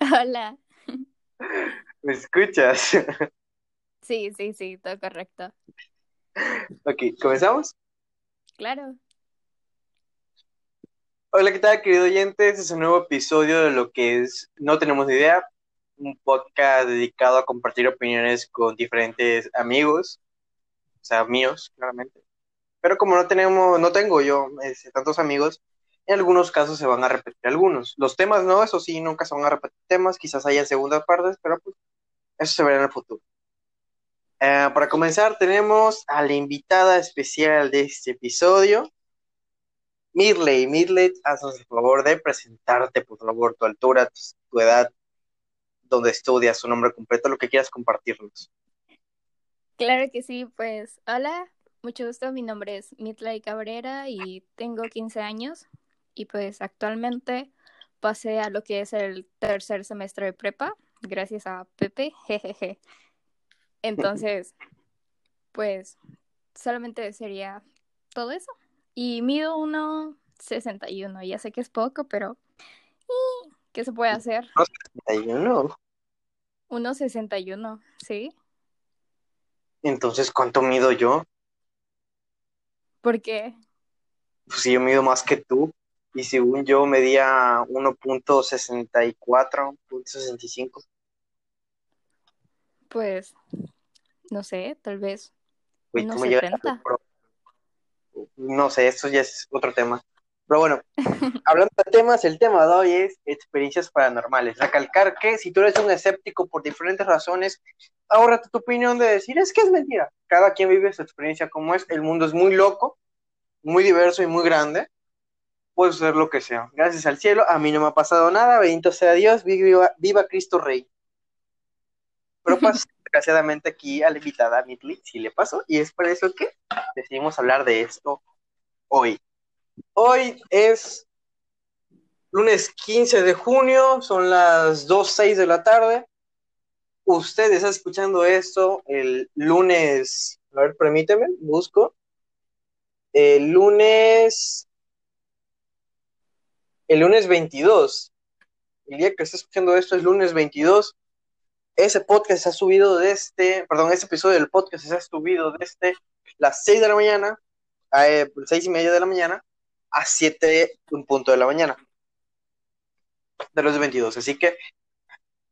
Hola. ¿Me escuchas? Sí, sí, sí, todo correcto. Ok, ¿comenzamos? Claro. Hola, ¿qué tal, querido oyente? Este es un nuevo episodio de lo que es No Tenemos ni Idea, un podcast dedicado a compartir opiniones con diferentes amigos, o sea, míos, claramente. Pero como no tenemos, no tengo yo este, tantos amigos, en algunos casos se van a repetir algunos. Los temas no, eso sí, nunca se van a repetir temas, quizás haya segundas partes, pero pues eso se verá en el futuro. Eh, para comenzar, tenemos a la invitada especial de este episodio, Mirley. Mirley, haznos el favor de presentarte, por favor, tu altura, tu, edad, donde estudias, su nombre completo, lo que quieras compartirnos. Claro que sí, pues hola, mucho gusto, mi nombre es Mirley Cabrera y tengo 15 años y pues actualmente pasé a lo que es el tercer semestre de prepa, gracias a Pepe, jejeje. Entonces, pues solamente sería todo eso. Y mido 1,61. Ya sé que es poco, pero ¿qué se puede hacer? 1,61. 1,61, ¿sí? Entonces, ¿cuánto mido yo? ¿Por qué? Pues si yo mido más que tú. Y según yo medía 1.64, 1.65. Pues, no sé, tal vez Uy, No sé, eso ya es otro tema. Pero bueno, hablando de temas, el tema de hoy es experiencias paranormales. Recalcar que si tú eres un escéptico por diferentes razones, ahorrate tu opinión de decir, es que es mentira. Cada quien vive su experiencia como es. El mundo es muy loco, muy diverso y muy grande. Puedes hacer lo que sea. Gracias al cielo, a mí no me ha pasado nada. Bendito sea Dios, viva, viva Cristo Rey. Pero pues, desgraciadamente aquí a la invitada Mitli sí le pasó y es por eso que decidimos hablar de esto hoy. Hoy es lunes 15 de junio, son las 2.06 de la tarde. Usted está escuchando esto el lunes, a ver, permíteme, busco. El lunes, el lunes 22. El día que está escuchando esto es lunes 22 ese podcast se ha subido desde, perdón, ese episodio del podcast se ha subido desde las 6 de la mañana, a eh, 6 y media de la mañana, a 7, un punto de la mañana. De los 22. Así que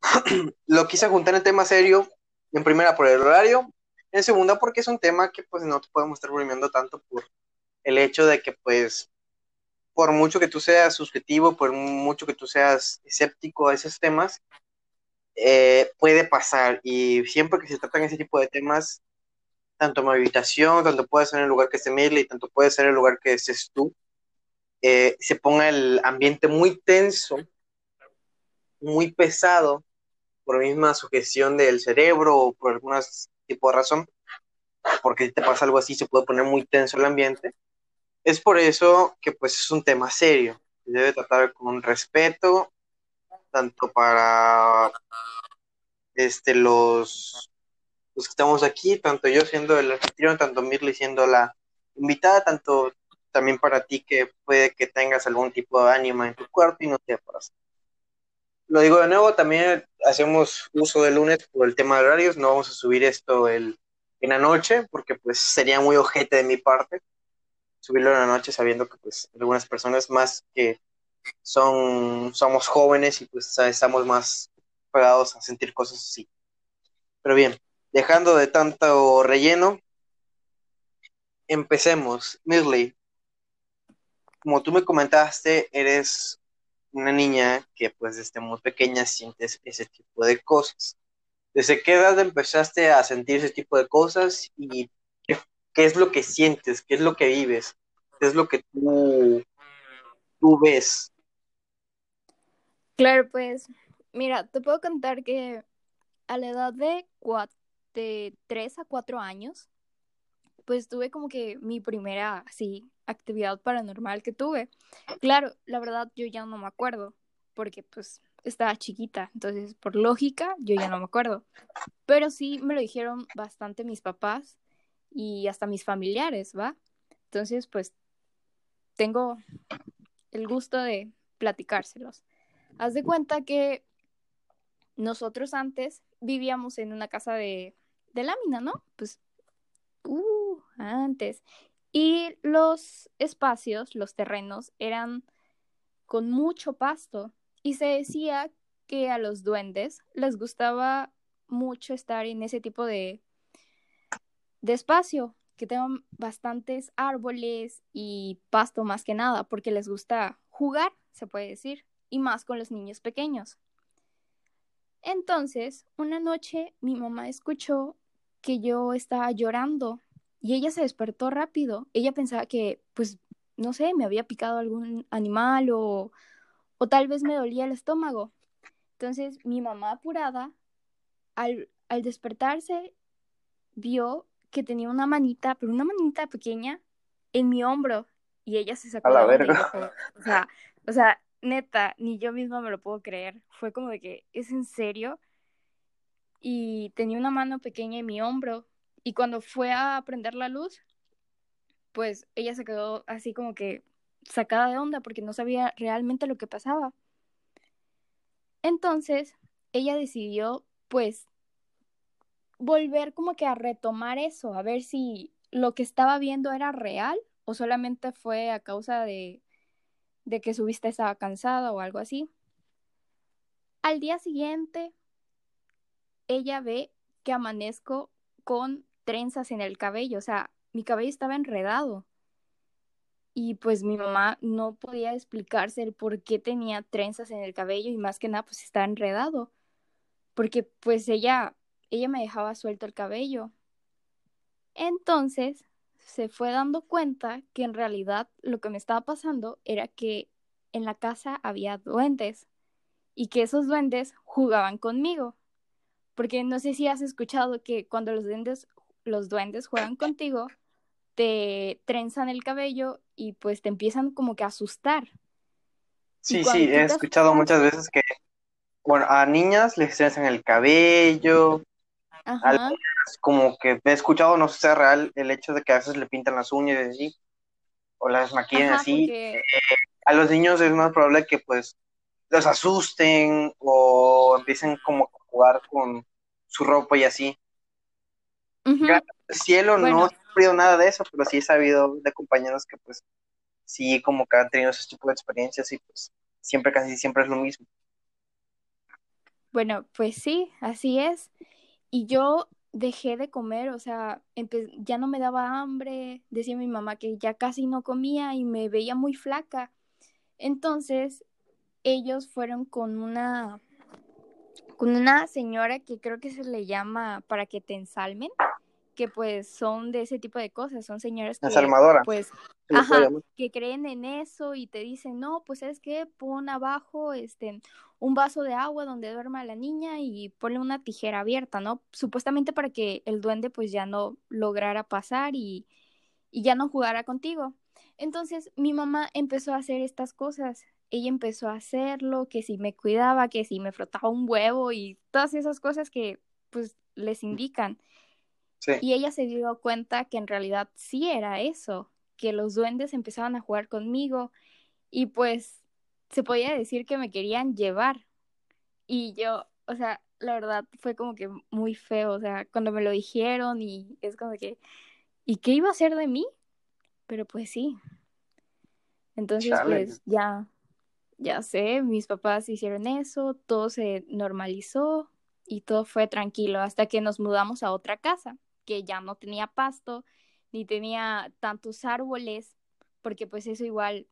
lo quise juntar en tema serio, en primera por el horario, en segunda porque es un tema que pues no te podemos estar bromeando tanto por el hecho de que pues por mucho que tú seas subjetivo, por mucho que tú seas escéptico a esos temas, eh, puede pasar y siempre que se tratan ese tipo de temas, tanto habitación, tanto puede ser el lugar que esté Mirle y tanto puede ser el lugar que estés tú, eh, se ponga el ambiente muy tenso, muy pesado, por la misma sugestión del cerebro o por algún tipo de razón, porque si te pasa algo así se puede poner muy tenso el ambiente. Es por eso que pues es un tema serio, se debe tratar con respeto tanto para este, los, los que estamos aquí, tanto yo siendo el anfitrión, tanto Mirly siendo la invitada, tanto también para ti que puede que tengas algún tipo de ánima en tu cuarto y no sepas. Lo digo de nuevo, también hacemos uso de lunes por el tema de horarios, no vamos a subir esto el, en la noche, porque pues sería muy ojete de mi parte subirlo en la noche sabiendo que pues algunas personas más que son, somos jóvenes y pues estamos más pegados a sentir cosas así. Pero bien, dejando de tanto relleno, empecemos. Mirley, como tú me comentaste, eres una niña que pues desde muy pequeña sientes ese tipo de cosas. ¿Desde qué edad empezaste a sentir ese tipo de cosas y qué, es lo que sientes, qué es lo que vives, qué es lo que tú, tú ves Claro, pues, mira, te puedo contar que a la edad de, de 3 a 4 años, pues tuve como que mi primera, así, actividad paranormal que tuve. Claro, la verdad yo ya no me acuerdo, porque pues estaba chiquita, entonces por lógica yo ya no me acuerdo. Pero sí me lo dijeron bastante mis papás y hasta mis familiares, ¿va? Entonces pues tengo el gusto de platicárselos. Haz de cuenta que nosotros antes vivíamos en una casa de, de lámina, ¿no? Pues, uh, antes. Y los espacios, los terrenos, eran con mucho pasto. Y se decía que a los duendes les gustaba mucho estar en ese tipo de, de espacio, que tengan bastantes árboles y pasto más que nada, porque les gusta jugar, se puede decir, y más con los niños pequeños. Entonces, una noche mi mamá escuchó que yo estaba llorando y ella se despertó rápido. Ella pensaba que, pues, no sé, me había picado algún animal o, o tal vez me dolía el estómago. Entonces, mi mamá apurada, al, al despertarse, vio que tenía una manita, pero una manita pequeña, en mi hombro. Y ella se sacó A la de onda y verga. o sea, o sea, neta, ni yo misma me lo puedo creer. Fue como de que, ¿es en serio? Y tenía una mano pequeña en mi hombro. Y cuando fue a prender la luz, pues ella se quedó así como que sacada de onda porque no sabía realmente lo que pasaba. Entonces, ella decidió, pues, volver como que a retomar eso, a ver si lo que estaba viendo era real o solamente fue a causa de, de que su vista estaba cansada o algo así. Al día siguiente, ella ve que amanezco con trenzas en el cabello, o sea, mi cabello estaba enredado. Y pues mi mamá no podía explicarse el por qué tenía trenzas en el cabello y más que nada pues está enredado. Porque pues ella, ella me dejaba suelto el cabello. Entonces se fue dando cuenta que en realidad lo que me estaba pasando era que en la casa había duendes y que esos duendes jugaban conmigo. Porque no sé si has escuchado que cuando los duendes, los duendes juegan contigo, te trenzan el cabello y pues te empiezan como que a asustar. Sí, sí, he escuchado asustas- muchas veces que, bueno, a niñas les trenzan el cabello, Ajá, como que he escuchado, no sé si sea real, el hecho de que a veces le pintan las uñas y así, o las maquillan ajá, así. porque A los niños es más probable que pues los asusten o empiecen como a jugar con su ropa y así. al cielo no he sufrido nada de eso, pero sí he sabido de compañeros que pues sí como que han tenido ese tipo de experiencias y pues siempre, casi siempre es lo mismo. Bueno, pues sí, así es. Y yo dejé de comer, o sea, ya no me daba hambre, decía mi mamá que ya casi no comía y me veía muy flaca. Entonces, ellos fueron con una con una señora que creo que se le llama para que te ensalmen, que pues son de ese tipo de cosas, son señoras que pues Ajá, que creen en eso y te dicen, no, pues es que pon abajo este un vaso de agua donde duerma la niña y ponle una tijera abierta, ¿no? Supuestamente para que el duende pues ya no lograra pasar y, y ya no jugara contigo. Entonces mi mamá empezó a hacer estas cosas. Ella empezó a hacerlo, que si me cuidaba, que si me frotaba un huevo y todas esas cosas que pues les indican. Sí. Y ella se dio cuenta que en realidad sí era eso, que los duendes empezaban a jugar conmigo y pues se podía decir que me querían llevar. Y yo, o sea, la verdad fue como que muy feo, o sea, cuando me lo dijeron y es como que, ¿y qué iba a hacer de mí? Pero pues sí. Entonces, Chale. pues ya, ya sé, mis papás hicieron eso, todo se normalizó y todo fue tranquilo hasta que nos mudamos a otra casa, que ya no tenía pasto, ni tenía tantos árboles, porque pues eso igual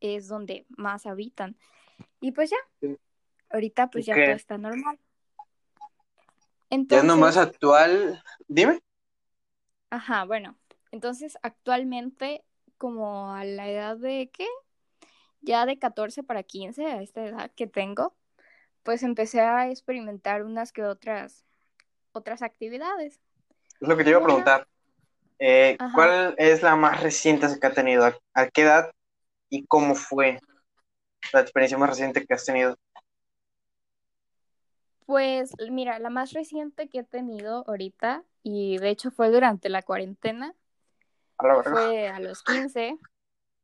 es donde más habitan. Y pues ya, Sí. ahorita pues ¿Y ya todo está normal. Ya es Entonces, nomás actual, dime. ajá, bueno, entonces actualmente como a la edad de ¿qué? Ya de 14 para 15, a esta edad que tengo, pues empecé a experimentar unas que otras otras actividades. Es lo que te iba a preguntar. Eh. ¿Cuál es la más reciente que has tenido? ¿A, qué edad y cómo fue la experiencia más reciente que has tenido? Pues mira, la más reciente que he tenido ahorita, y de hecho fue durante la cuarentena, A la verga. fue a los 15.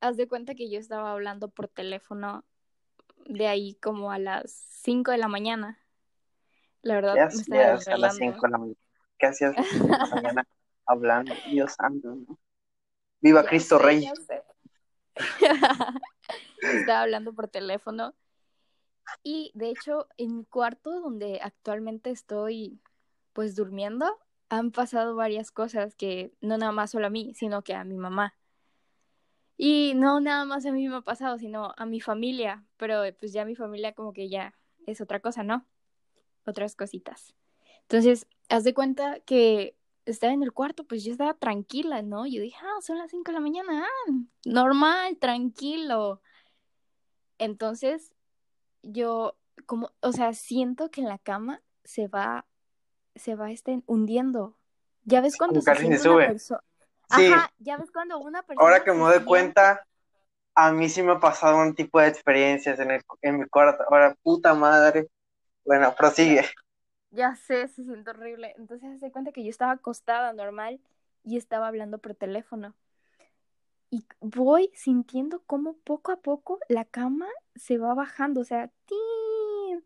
Haz de cuenta que yo estaba hablando por teléfono de ahí como a las 5 de la mañana. La verdad, ¿Qué me estaba hacías a las 5 de la mañana? ¿Qué hacías a las 5 de la mañana hablando? Dios santo, ¿no? Viva Ya Cristo sé, Rey. Estaba hablando por teléfono. Y de hecho, en mi cuarto donde actualmente estoy pues durmiendo, han pasado varias cosas que no nada más solo a mí, sino que a mi mamá. Y no nada más a mí me ha pasado, sino a mi familia, pero pues ya mi familia como que ya es otra cosa, ¿no? Otras cositas. Entonces, haz de cuenta que estaba en el cuarto, pues yo estaba tranquila, ¿no? Yo dije, ah, son las 5 de la mañana, ah, normal, tranquilo. Entonces, yo como, o sea, siento que en la cama se va, se va este, hundiendo. ¿Ya ves cuando se alguien se siente una sube. persona? Sí. Ajá, ya ves cuando una persona Ahora que me doy siente- cuenta, a mí sí me ha pasado un tipo de experiencias en, el, en mi cuarto. Ahora, puta madre. Bueno, prosigue. Ya sé, se siente horrible. Entonces se cuenta que yo estaba acostada normal y estaba hablando por teléfono. Y voy sintiendo cómo poco a poco la cama se va bajando, o sea, ¡tin!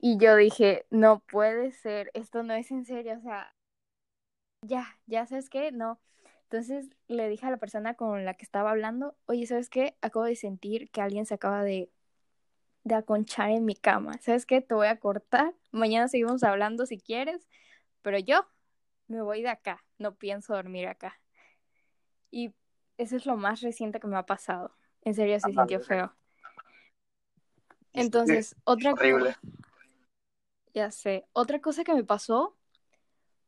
Y yo dije, no puede ser, esto no es en serio, o sea, ya, ya sabes qué, no. Entonces le dije a la persona con la que estaba hablando, oye, ¿sabes qué? Acabo de sentir que alguien se acaba de, de aconchar en mi cama. ¿Sabes qué? Te voy a cortar. Mañana seguimos hablando si quieres, pero yo me voy de acá. No pienso dormir acá. Y eso es lo más reciente que me ha pasado. En serio, se Ah, sintió vale. feo. Entonces, otra Horrible. cosa, ya sé, otra cosa que me pasó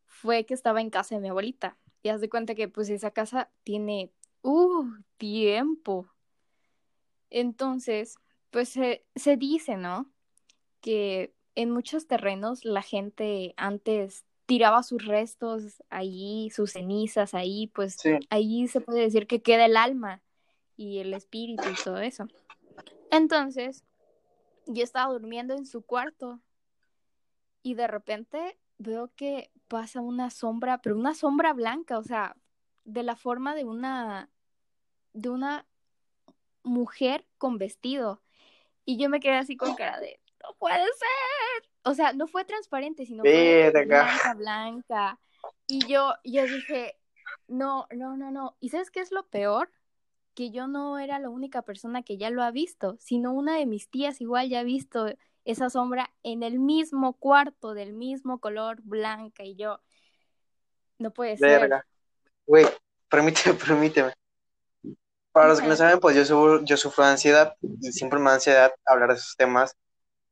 fue que estaba en casa de mi abuelita. Y haz de cuenta que pues esa casa tiene, uh, tiempo. Entonces, pues se, se dice, ¿no? Que en muchos terrenos la gente antes tiraba sus restos ahí, sus cenizas ahí, pues Sí. ahí se puede decir que queda el alma y el espíritu y todo eso. Entonces, yo estaba durmiendo en su cuarto y de repente veo que pasa una sombra, pero una sombra blanca, o sea, de la forma de una de una mujer con vestido. Y yo me quedé así con cara de, no puede ser. O sea, no fue transparente, sino fue blanca, blanca. Y yo, yo dije, no, no, no, no. ¿Y sabes qué es lo peor? Que yo no era la única persona que ya lo ha visto, sino una de mis tías igual ya ha visto esa sombra en el mismo cuarto, del mismo color, blanca. Y yo, no puede ser. Verga. Güey, permíteme, permíteme. Para los que no saben, pues yo sufro, yo sufro de ansiedad y siempre me da ansiedad hablar de esos temas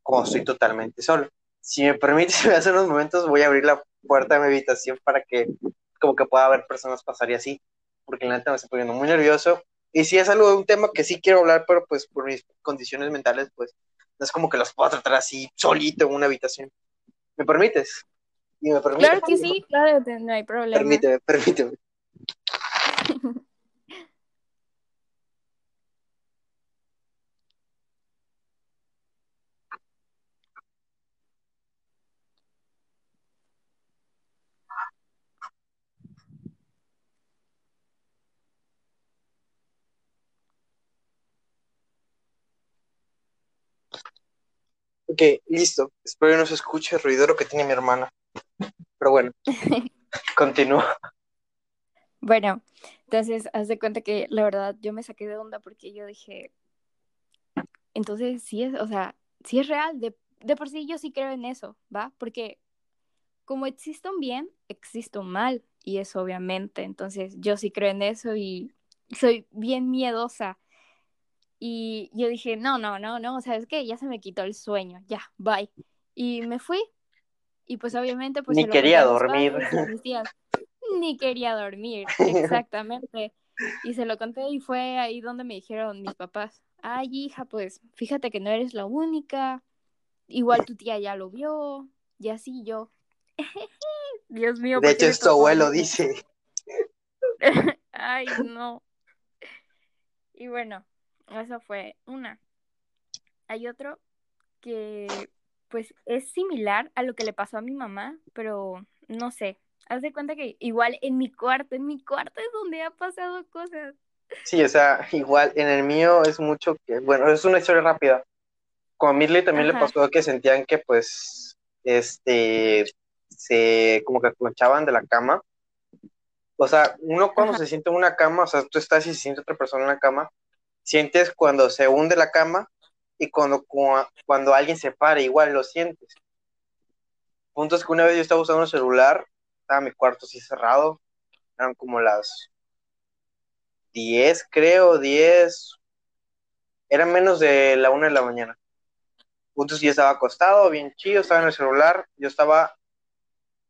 cuando estoy totalmente solo. Si me permites, hace unos momentos voy a abrir la puerta de mi habitación para que como que pueda haber personas pasar y así, porque la neta me estoy poniendo muy nervioso. Y si es algo de un tema que sí quiero hablar, pero pues por mis condiciones mentales, pues no es como que los puedo tratar así solito en una habitación. ¿Me permites? ¿Y me permites? Claro que sí, claro, no hay problema. Permíteme, permíteme. Ok, listo. Espero que no se escuche el ruidero que tiene mi hermana. Pero bueno, continúa. Bueno, entonces haz de cuenta que la verdad yo me saqué de onda porque yo dije, entonces sí es, o sea, sí es real, de, de por sí yo sí creo en eso, ¿va? Porque como existe un bien, existe un mal, y eso obviamente, entonces yo sí creo en eso y soy bien miedosa. Y yo dije, no, no, no, no, ¿sabes qué? Ya se me quitó el sueño, ya, bye. Y me fui, y pues obviamente pues Ni quería dormir. padres. Ni quería dormir, exactamente. Y se lo conté y fue ahí donde me dijeron mis papás, ay hija, pues fíjate que no eres la única, igual tu tía ya lo vio, y así yo. Dios mío, De ¿por hecho, es tu abuelo, dice. Ay, no. Y bueno, eso fue una. Hay otro que pues es similar a lo que le pasó a mi mamá, pero no sé. Haz de cuenta que igual en mi cuarto, en mi cuarto es donde ha pasado cosas. Sí, o sea, igual en el mío es mucho que, bueno, es una historia rápida. con Midley también le pasó que sentían que pues este se como que conchaban de la cama. O sea, uno cuando Ajá. se siente en una cama, o sea, tú estás y se siente otra persona en la cama, sientes cuando se hunde la cama y cuando, cua- cuando alguien se para, igual lo sientes. Punto es que una vez yo estaba usando un celular, estaba mi cuarto así cerrado, eran como las 10, creo, 10, eran menos de la una de la mañana. Punto es yo estaba acostado, bien chido, estaba en el celular, yo estaba,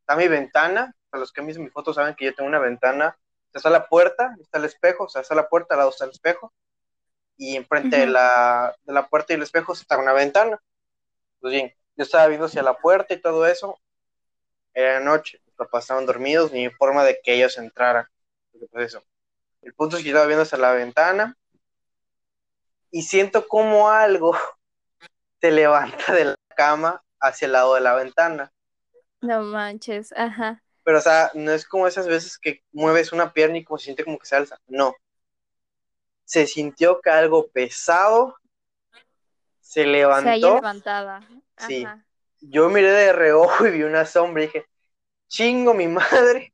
está mi ventana, para los que han visto mi foto saben que yo tengo una ventana, está la puerta, está el espejo, o sea, está la puerta, al lado está el espejo, y enfrente de, la, de la puerta y el espejo está una ventana. Pues bien, yo estaba viendo hacia la puerta y todo eso, era noche, mis papás estaban dormidos, ni forma de que ellos entraran. Pues eso. El punto es que yo estaba viendo hacia la ventana y siento como algo se levanta de la cama hacia el lado de la ventana. No manches, ajá. Pero, o sea, no es como esas veces que mueves una pierna y como se siente como que se alza. No. Se sintió que algo pesado se Se levantó. levantada. Sí. Ajá. Yo miré de reojo y vi una sombra y dije, chingo mi madre.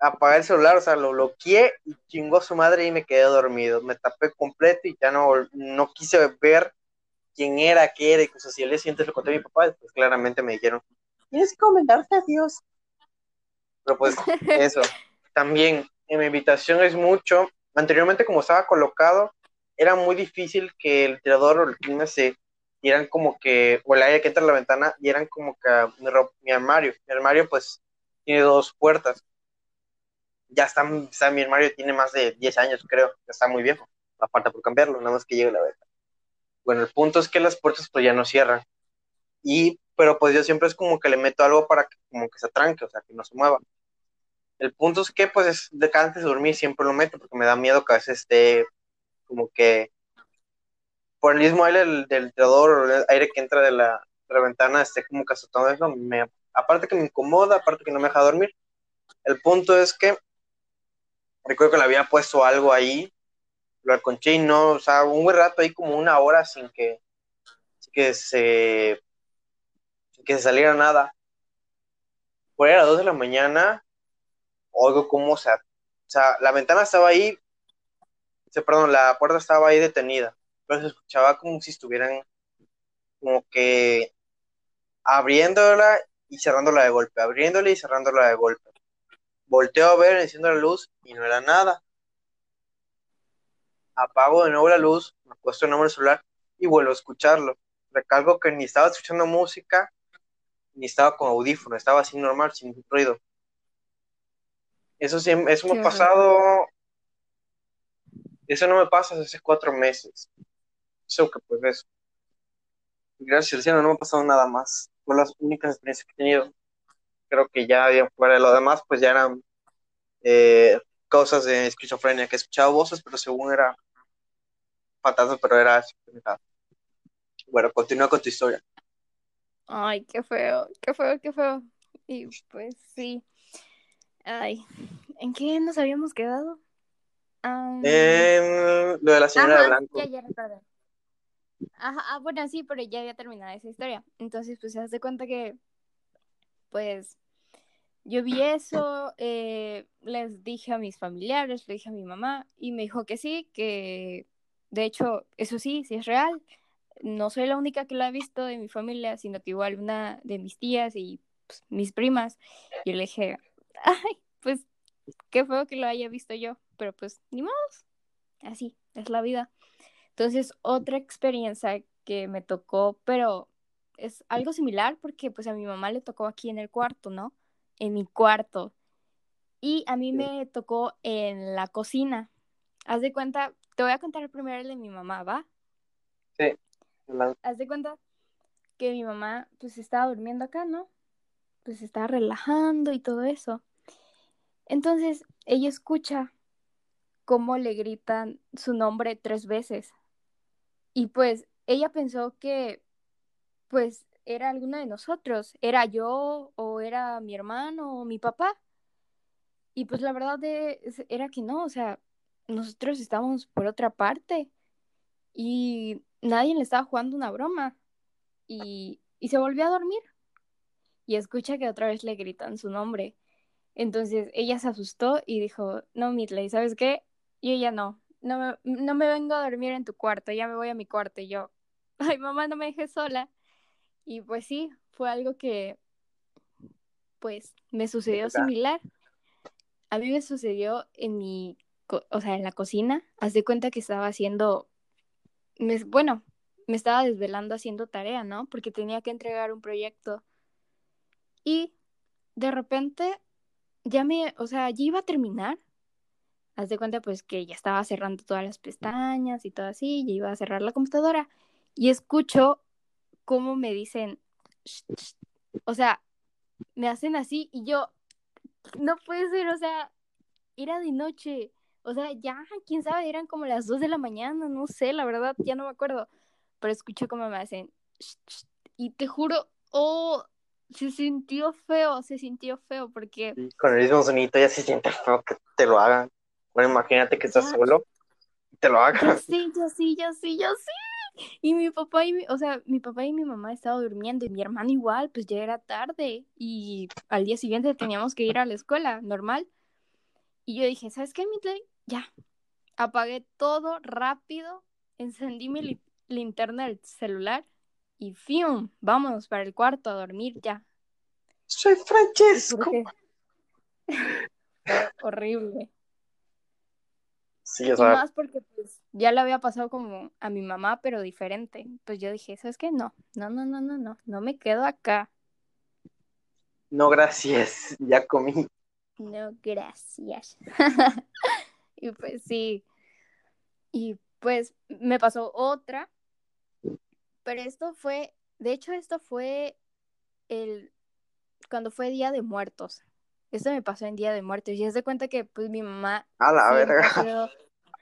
Apagué el celular, o sea, lo bloqueé y chingó a su madre y me quedé dormido. Me tapé completo y ya no, no quise ver quién era, qué era y cosas así. El día siguiente lo conté a mi papá, pues claramente me dijeron, tienes que comentarte a Dios. Pero pues eso, también en mi habitación es mucho. Anteriormente como estaba colocado, era muy difícil que el tirador o el clima se dieran como que, o el aire que entra a la ventana, dieran como que mi, armario. Mi armario pues tiene dos puertas. Ya está, sea, mi armario tiene más de 10 años, creo. Ya está muy viejo. Aparte por cambiarlo, nada más que llegue la venta. Bueno, el punto es que las puertas pues ya no cierran. Y, pero pues yo siempre es como que le meto algo para que como que se tranque, o sea, que no se mueva. El punto es que pues es de que antes de dormir siempre lo meto porque me da miedo que a veces esté como que por el mismo aire del, tirador el aire que entra de la, ventana esté como que azotando eso. Me, aparte que me incomoda, aparte que no me deja dormir. El punto es que recuerdo que le había puesto algo ahí, lo alconché y no, o sea, un buen rato ahí como una hora sin que, que se sin que se saliera nada. Por ahí a las 2 de la mañana, oigo cómo se, o sea, la ventana estaba ahí, perdón, la puerta estaba ahí detenida, pero se escuchaba como si estuvieran como que abriéndola y cerrándola de golpe, abriéndola y cerrándola de golpe. Volteo a ver, enciendo la luz y no era nada. Apago de nuevo la luz, me acuesto nuevo en el celular y vuelvo a escucharlo. Recalco que ni estaba escuchando música, ni estaba con audífono, estaba así normal, sin ruido. Eso sí, eso me ha pasado, eso no me pasa desde hace cuatro meses. Eso que pues eso. Gracias al cielo no me ha pasado nada más. Fue las únicas experiencias que he tenido. Creo que ya había fuera de lo demás, pues ya eran eh, cosas de esquizofrenia, que he escuchado voces, pero según era fantasma, pero era. Bueno, continúa con tu historia. Ay, qué feo, qué feo, qué feo. Y pues sí. Ay, ¿en qué nos habíamos quedado? En lo de la señora de Ajá, blanco. ya, ya recordé. Ajá, ah, bueno, sí, pero ya había terminado esa historia. Entonces, pues se hace cuenta que, pues, yo vi eso, eh, les dije a mis familiares, le dije a mi mamá, y me dijo que sí, que de hecho, eso sí, sí es real. No soy la única que lo ha visto de mi familia, sino que igual una de mis tías y pues, mis primas. Yo le dije, ay, pues qué feo que lo haya visto yo, pero pues ni modo, así es la vida. Entonces, otra experiencia que me tocó, pero es algo similar porque pues a mi mamá le tocó aquí en el cuarto, ¿no? En mi cuarto. Y a mí me tocó en la cocina. Haz de cuenta, te voy a contar primero el de mi mamá, ¿va? Sí. La- Haz de cuenta que mi mamá pues estaba durmiendo acá, ¿no? Pues estaba relajando y todo eso. Entonces, ella escucha cómo le gritan su nombre tres veces. Y pues ella pensó que pues era alguno de nosotros, era yo o era mi hermano o mi papá. Y pues la verdad de- era que no, o sea, nosotros estábamos por otra parte. Y nadie le estaba jugando una broma y, y se volvió a dormir y escucha que otra vez le gritan su nombre. Entonces ella se asustó y dijo, no, Midley, ¿sabes qué? Yo ya no, no me, no me vengo a dormir en tu cuarto, ya me voy a mi cuarto. Y yo, ay, mamá, no me dejes sola. Y pues sí, fue algo que, pues, me sucedió similar. A mí me sucedió en mi, o sea, en la cocina. Haz de cuenta que estaba haciendo, me, bueno, me estaba desvelando haciendo tarea, ¿no? Porque tenía que entregar un proyecto. Y de repente, ya me, o sea, ya iba a terminar. Haz de cuenta, pues, que ya estaba cerrando todas las pestañas y todo así, ya iba a cerrar la computadora. Y escucho cómo me dicen, o sea, me hacen así y yo, no puede ser, o sea, era de noche, o sea, ya, quién sabe, eran como las 2 de la mañana, no sé, la verdad, ya no me acuerdo, pero escuché cómo me hacen, y te juro, oh, se sintió feo, se sintió feo, porque... con el mismo sonido ya se siente feo que te lo hagan. Bueno, imagínate que estás solo y te lo hagan. sí, yo sí, yo sí, yo sí. Y mi papá y mi, o sea, mi papá y mi mamá estaban durmiendo y mi hermano igual, pues ya era tarde y al día siguiente teníamos que ir a la escuela, normal. Y yo dije, ¿sabes qué, Midley? Ya. Apagué todo rápido, encendí mi linterna del celular y ¡fium! Vámonos para el cuarto a dormir ya. Soy Francesco. horrible. Sí, o sea... más porque pues ya le había pasado como a mi mamá, pero diferente. Pues yo dije, ¿sabes qué? No, no, no, no, no, no, no me quedo acá. No, gracias, ya comí. No, gracias. y pues sí. Y pues me pasó otra, pero esto fue, de hecho esto fue el, cuando fue Día de Muertos. Esto me pasó en Día de Muertos y es de cuenta que pues mi mamá... A la verga.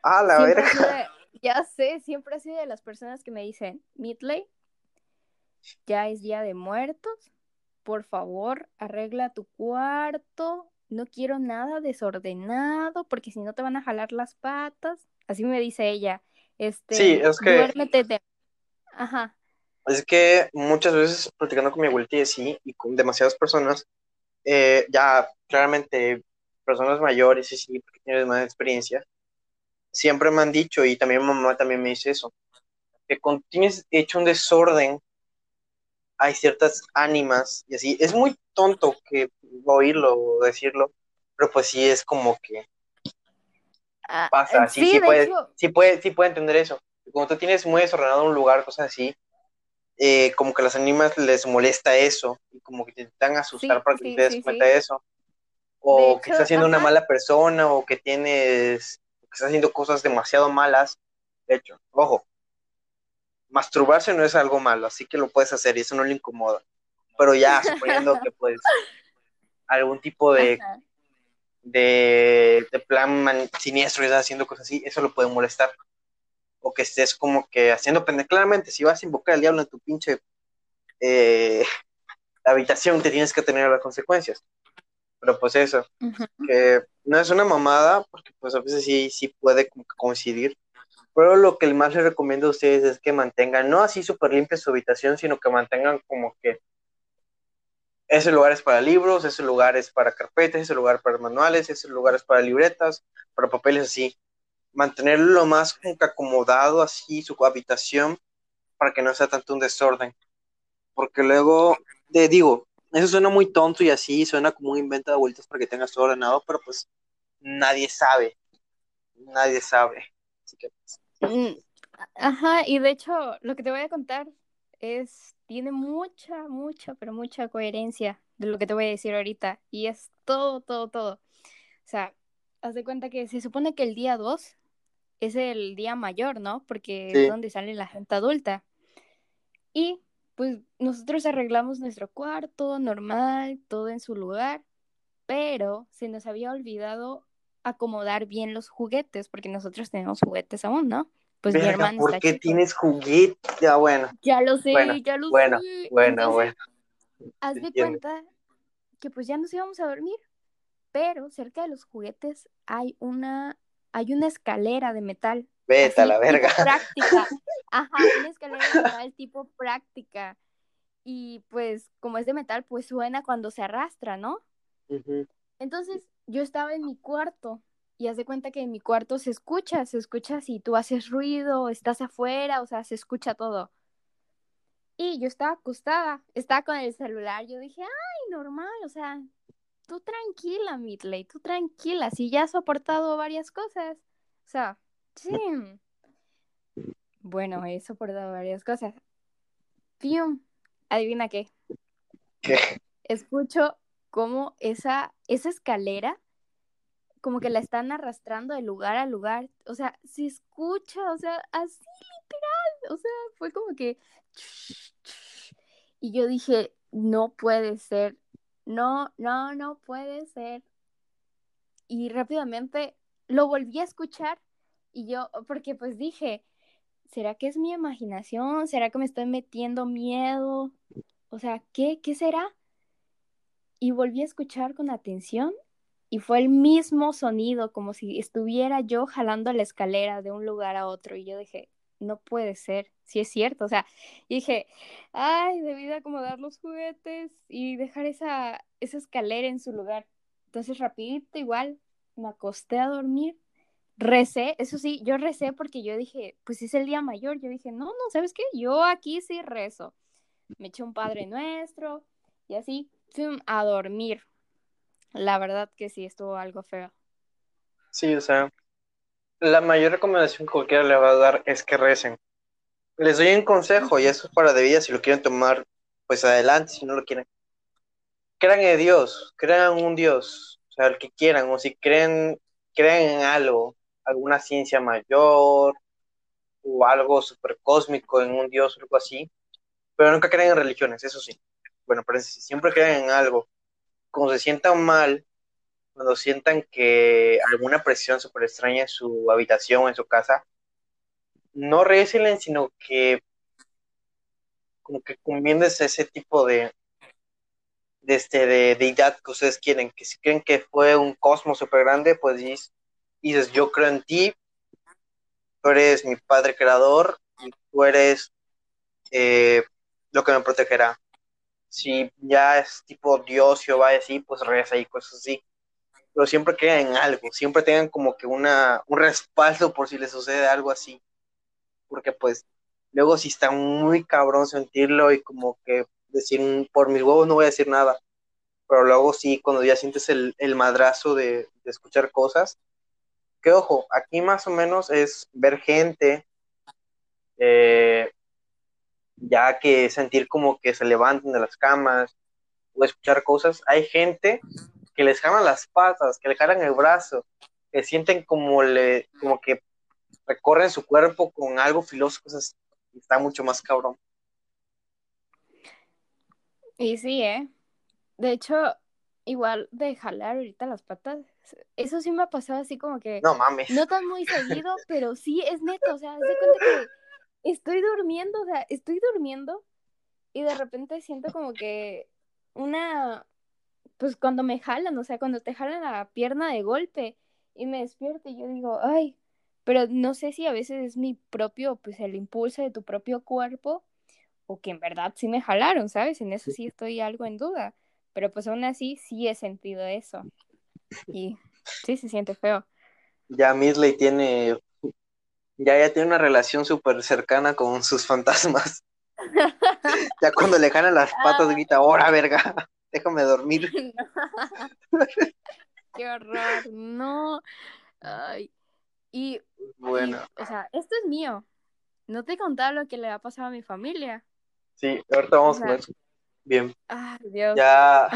a la verga. ya sé, siempre ha sido de las personas que me dicen, Midley, ya es Día de Muertos, por favor, arregla tu cuarto, no quiero nada desordenado porque si no te van a jalar las patas. Así me dice ella. Este, sí, es que... Duérmete de... Ajá. Es que muchas veces platicando con mi abuelita y y con demasiadas personas, eh, ya claramente personas mayores y sí, porque tienen más experiencia, siempre me han dicho, y también mamá también me dice eso, que cuando tienes hecho un desorden, hay ciertas ánimas y así. Es muy tonto que oírlo o decirlo, pero pues sí es como que ah, pasa. Sí, sí, puede, sí, puede, sí puede entender eso. Cuando tú tienes muy desordenado un lugar, cosas así, eh, como que a las ánimas les molesta eso y como que te intentan asustar para que te des cuenta de eso. O que estás siendo una mala persona o que tienes, que estás haciendo cosas demasiado malas. De hecho, ojo, masturbarse no es algo malo, así que lo puedes hacer y eso no le incomoda. Pero ya, suponiendo que pues algún tipo de, de, plan siniestro y estás haciendo cosas así, eso lo puede molestar o que estés como que haciendo pende. Claramente, si vas a invocar al diablo en tu pinche eh, habitación, te tienes que tener las consecuencias. Pero pues eso, que no es una mamada, porque pues a veces sí, sí puede coincidir. Pero lo que más les recomiendo a ustedes es que mantengan, no así súper limpia su habitación, sino que mantengan como que ese lugar es para libros, ese lugar es para carpetas, ese lugar para manuales, ese lugar es para libretas, para papeles así mantenerlo lo más acomodado así, su habitación, para que no sea tanto un desorden. Porque luego, te digo, eso suena muy tonto y así, suena como un invento de vueltas para que tengas todo ordenado, pero pues nadie sabe. Nadie sabe. Pues, mm, ajá, y de hecho, lo que te voy a contar es, tiene mucha, mucha, pero mucha coherencia de lo que te voy a decir ahorita. Y es todo, todo, todo. O sea, haz de cuenta que se supone que el día 2 es el día mayor, ¿no? Porque es donde sale la gente adulta. Y pues nosotros arreglamos nuestro cuarto normal, todo en su lugar, pero se nos había olvidado acomodar bien los juguetes, porque nosotros tenemos juguetes aún, ¿no? Pues mi hermano ¿Por qué tienes juguetes? Ya bueno. Ya lo sé, ya lo bueno, sé. Bueno, bueno, Haz de cuenta que pues ya nos íbamos a dormir, pero cerca de los juguetes hay una hay una escalera de metal. Vete a la verga. Práctica. Ajá, una escalera de metal tipo práctica. Y pues, como es de metal, pues suena cuando se arrastra, ¿no? Entonces, yo estaba en mi cuarto y haz de cuenta que en mi cuarto se escucha, se escucha si tú haces ruido, estás afuera, o sea, se escucha todo. Y yo estaba acostada, estaba con el celular, yo dije, ay, normal, o sea, tú tranquila, Midley, tú tranquila, si ya has soportado varias cosas. O sea, sí. Bueno, he soportado varias cosas. Fium, adivina qué. ¿Qué? Escucho cómo esa, esa escalera, como que la están arrastrando de lugar a lugar. O sea, se escucha, o sea, así literal. O sea, fue como que... Y yo dije, no puede ser. No, no, no puede ser. Y rápidamente lo volví a escuchar y yo, porque pues dije, ¿será que es mi imaginación? ¿Será que me estoy metiendo miedo? O sea, ¿qué, qué será? Y volví a escuchar con atención y fue el mismo sonido, como si estuviera yo jalando la escalera de un lugar a otro. Y yo dije, no puede ser, si es cierto. O sea, dije, ay, debí de acomodar los juguetes y dejar esa, esa escalera en su lugar. Entonces, rapidito, igual, me acosté a dormir. Recé, eso sí, yo recé porque yo dije, pues es el día mayor. Yo dije, no, no, ¿sabes qué? Yo aquí sí rezo. Me eché un Padre Nuestro y así, a dormir. La verdad que sí, estuvo algo feo. Sí, o sea, la mayor recomendación que cualquiera le va a dar es que recen. Les doy un consejo y eso es para de vida, si lo quieren tomar, pues adelante, si no lo quieren. Crean en Dios, crean un Dios, o sea, el que quieran, o si creen, creen en algo, alguna ciencia mayor, o algo super cósmico, en un Dios algo así, pero nunca creen en religiones, eso sí. Bueno, pero si siempre creen en algo, como se sientan mal, cuando sientan que alguna presión súper extraña en su habitación o en su casa, no recelen, sino que como que conviendes ese tipo de, de, este, de deidad que ustedes quieren, que si creen que fue un cosmos súper grande, pues dices, dices, yo creo en ti, tú eres mi padre creador y tú eres eh, lo que me protegerá. Si ya es tipo Dios, Jehová y así, pues reza y cosas así pero siempre queden en algo, siempre tengan como que una, un respaldo por si les sucede algo así, porque pues luego si está muy cabrón sentirlo y como que decir, por mis huevos no voy a decir nada, pero luego sí, cuando ya sientes el, el madrazo de, de, escuchar cosas, que ojo, aquí más o menos es ver gente, eh, ya que sentir como que se levantan de las camas o escuchar cosas, hay gente que les jalan las patas, que le jalan el brazo, que sienten como le, como que recorren su cuerpo con algo filoso, cosas, está mucho más cabrón. Y sí, ¿eh? De hecho, igual de jalar ahorita las patas, eso sí me ha pasado así como que... No mames. No tan muy seguido, pero sí es neto, o sea, de cuenta que estoy durmiendo, o sea, estoy durmiendo y de repente siento como que una, pues cuando me jalan, o sea, cuando te jalan la pierna de golpe y me despierto y yo digo, ay, pero no sé si a veces es mi propio, pues el impulso de tu propio cuerpo o que en verdad sí me jalaron, ¿sabes? En eso sí estoy algo en duda, pero pues aún así sí he sentido eso y sí se siente feo. Ya Midley tiene, ya, ya tiene una relación súper cercana con sus fantasmas. ya cuando le jalan las patas grita, ¡hora, verga! Déjame dormir. Qué horror, no. Ay. Y, bueno. Y, o sea, esto es mío. No te he contado lo que le ha pasado a mi familia. Sí, ahorita vamos o sea, con eso. Bien. Ay, Dios. Ya,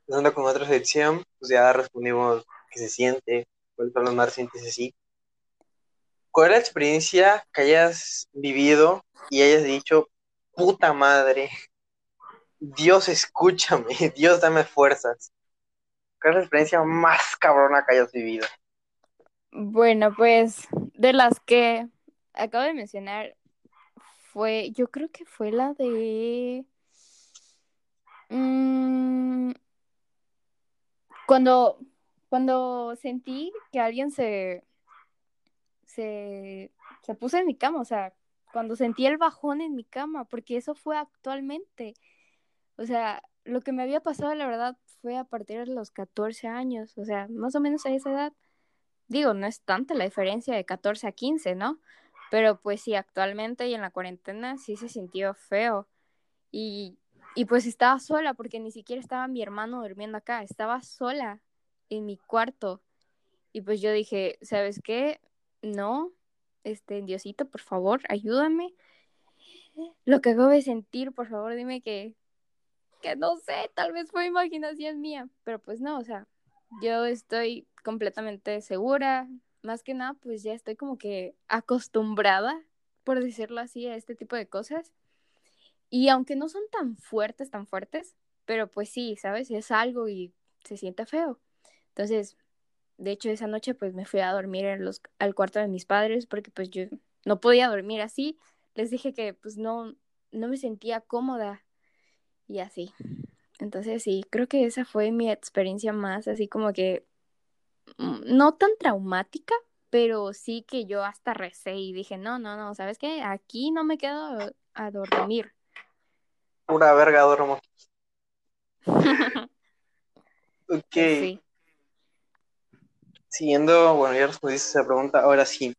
empezando con otra sección, pues ya respondimos qué se siente, cuáles son los más recientes así. ¿Cuál es la experiencia que hayas vivido y hayas dicho, puta madre, Dios escúchame, Dios dame fuerzas. ¿Cuál es la experiencia más cabrona que hayas vivido? Bueno, pues de las que acabo de mencionar, fue, yo creo que fue la de... Mmm, cuando, cuando sentí que alguien se, se, se puso en mi cama, o sea, cuando sentí el bajón en mi cama, porque eso fue actualmente. O sea, lo que me había pasado, la verdad, fue a partir de los 14 años, o sea, más o menos a esa edad. Digo, no es tanta la diferencia de 14 a 15, ¿no? Pero pues sí, actualmente y en la cuarentena sí se sintió feo. Y, y pues estaba sola, porque ni siquiera estaba mi hermano durmiendo acá, estaba sola en mi cuarto. Y pues yo dije, ¿sabes qué? No, este, Diosito, por favor, ayúdame. Lo que acabo de sentir, por favor, dime que, no sé, tal vez fue imaginación mía, pero pues no, o sea, yo estoy completamente segura, más que nada, pues ya estoy como que acostumbrada, por decirlo así, a este tipo de cosas. Y aunque no son tan fuertes, tan fuertes, pero pues sí, ¿sabes? Es algo y se siente feo. Entonces, de hecho, esa noche pues me fui a dormir en los, al cuarto de mis padres porque pues yo no podía dormir así. Les dije que pues no, no me sentía cómoda y así. Entonces sí, creo que esa fue mi experiencia más así como que mm, no tan traumática, pero sí que yo hasta recé y dije, no, no, no, ¿sabes qué? Aquí no me quedo a dormir. Pura verga duermo. ok. Sí. Siguiendo, bueno, ya respondiste esa pregunta, ahora sí.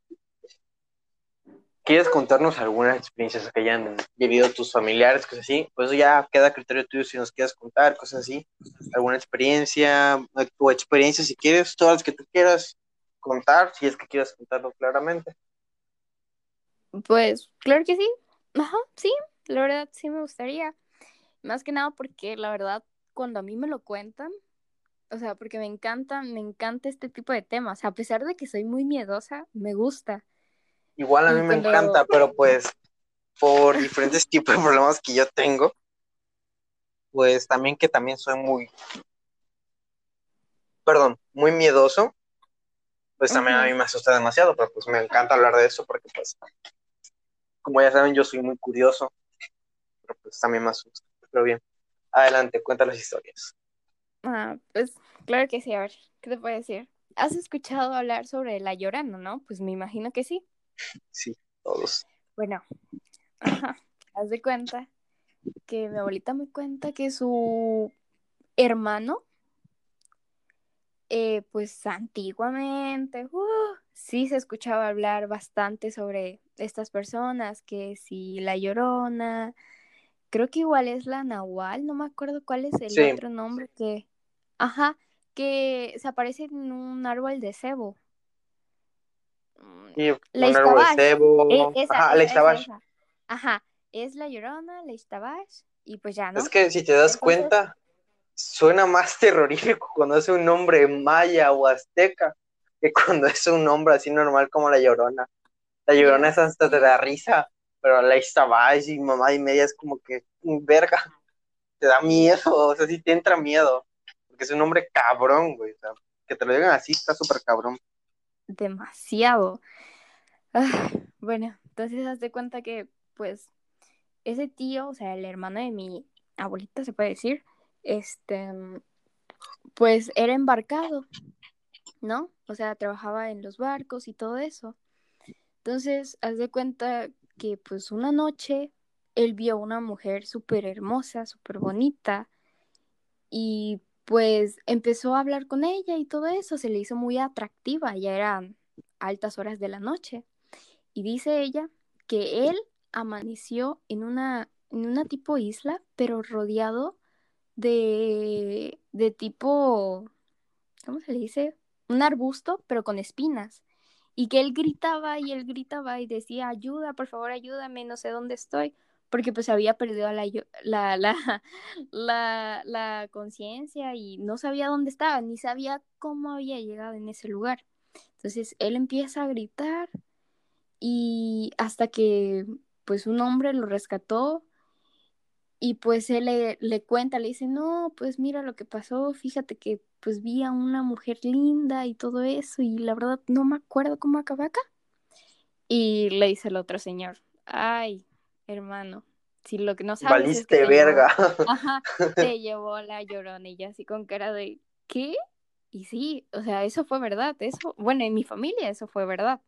¿Quieres contarnos algunas experiencias que hayan vivido tus familiares, cosas así? Pues ya queda a criterio tuyo si nos quieres contar, cosas así. ¿Alguna experiencia? Tu experiencia, si quieres, todas las que tú quieras contar, si es que quieres contarlo claramente. Pues, claro que sí. Ajá, sí, la verdad sí me gustaría. Más que nada porque la verdad, cuando a mí me lo cuentan, o sea, porque me encanta, me encanta este tipo de temas. A pesar de que soy muy miedosa, me gusta. Igual a mí me encanta, pero pues por diferentes tipos de problemas que yo tengo, pues también que también soy muy, perdón, muy miedoso, pues también a mí me asusta demasiado, pero pues me encanta hablar de eso porque pues, como ya saben, yo soy muy curioso, pero pues también me asusta. Pero bien, adelante, cuenta las historias. Ah, pues claro que sí, a ver, ¿qué te puedo decir? ¿Has escuchado hablar sobre La Llorona, no? Pues me imagino que sí. Sí, todos. Bueno, ajá, haz de cuenta que mi abuelita me cuenta que su hermano, eh, pues antiguamente, uh, sí se escuchaba hablar bastante sobre estas personas, que si la Llorona, creo que igual es la Nahual, no me acuerdo cuál es el Sí. otro nombre que, ajá, que se aparece en un árbol de cebo. Mm, Y La un árbol de Ixtabax. cebo. Eh, Ajá, la esa, Ixtabax. esa. Ajá, es la Llorona, la Ixtabax, y pues ya, ¿no? Es que si te das Entonces- cuenta, suena más terrorífico cuando es un nombre maya o azteca que cuando es un nombre así normal como la Llorona. La Llorona es hasta sé. da risa, pero la Ixtabay y mamá y media es como que, mm, verga, te da miedo, o sea, sí te entra miedo, porque es un nombre cabrón, güey, o sea, que te lo digan así está súper cabrón. Demasiado. Ah, bueno, entonces haz de cuenta que, pues, ese tío, o sea, el hermano de mi abuelita, se puede decir, este, pues era embarcado, ¿no? O sea, trabajaba en los barcos y todo eso. Entonces, haz de cuenta que, pues, una noche él vio una mujer súper hermosa, súper bonita, y pues empezó a hablar con ella y todo eso, se le hizo muy atractiva, ya eran altas horas de la noche. Y dice ella que él amaneció en una, en una tipo isla, pero rodeado de, de tipo, ¿cómo se le dice? Un arbusto, pero con espinas. Y que él gritaba y él gritaba y decía, ayuda, por favor, ayúdame, no sé dónde estoy. Porque pues había perdido la, la, la, la conciencia y no sabía dónde estaba, ni sabía cómo había llegado en ese lugar. Entonces él empieza a gritar y hasta que pues un hombre lo rescató y pues él le, le cuenta, le dice, no, pues mira lo que pasó, fíjate que pues vi a una mujer linda y todo eso y la verdad no me acuerdo cómo acabé acá. Y le dice el otro señor, ay, hermano, si lo que no sabes es que Valiste llevó- verga. Ajá, te llevó la llorona y yo así con cara de, ¿qué? Y sí, o sea, eso fue verdad, eso, bueno, en mi familia eso fue verdad.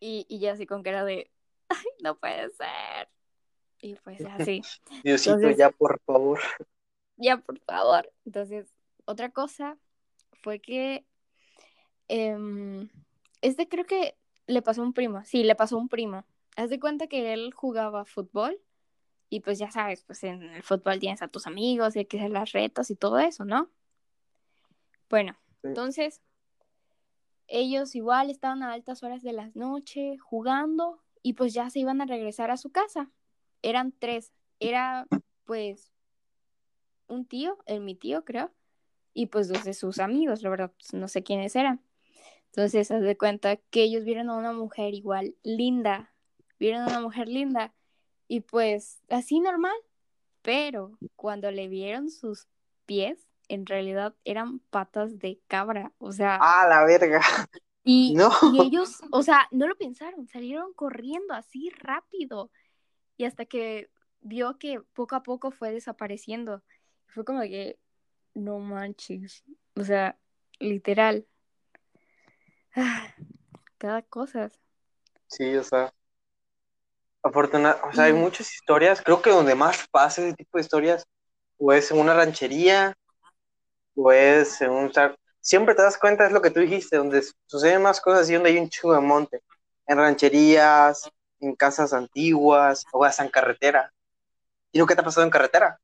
Y, y ya así con cara de, ay, no puede ser. Y pues así. Diosito, Entonces- ya por favor. ya, por favor. Entonces, otra cosa fue que este creo que le pasó a un primo. Sí, le pasó a un primo. Haz de cuenta que él jugaba fútbol y pues ya sabes, pues en el fútbol tienes a tus amigos y hay que hacer las retas y todo eso, ¿no? Bueno, Sí. entonces ellos igual estaban a altas horas de la noche jugando y pues ya se iban a regresar a su casa. Eran tres. Era pues un tío, el mi tío creo, y pues dos de sus amigos, la verdad, pues, no sé quiénes eran. Entonces, haz de cuenta que ellos vieron a una mujer igual linda, vieron a una mujer linda y pues así normal, pero cuando le vieron sus pies, en realidad eran patas de cabra, o sea, Ah, la verga. y, No. y ellos, o sea, no lo pensaron, salieron corriendo así rápido. Y hasta que vio que poco a poco fue desapareciendo. Fue como que, no manches. O sea, literal. Ah, cada cosa. Sí, o sea. Afortunadamente, o sea, hay Mm. muchas historias. Creo que donde más pasa ese tipo de historias, o es en una ranchería, o es en un. siempre te das cuenta, es lo que tú dijiste, donde suceden más cosas y donde hay un chingo de monte. En rancherías, en casas antiguas, o hasta en carretera. ¿Y nunca te ha pasado en carretera?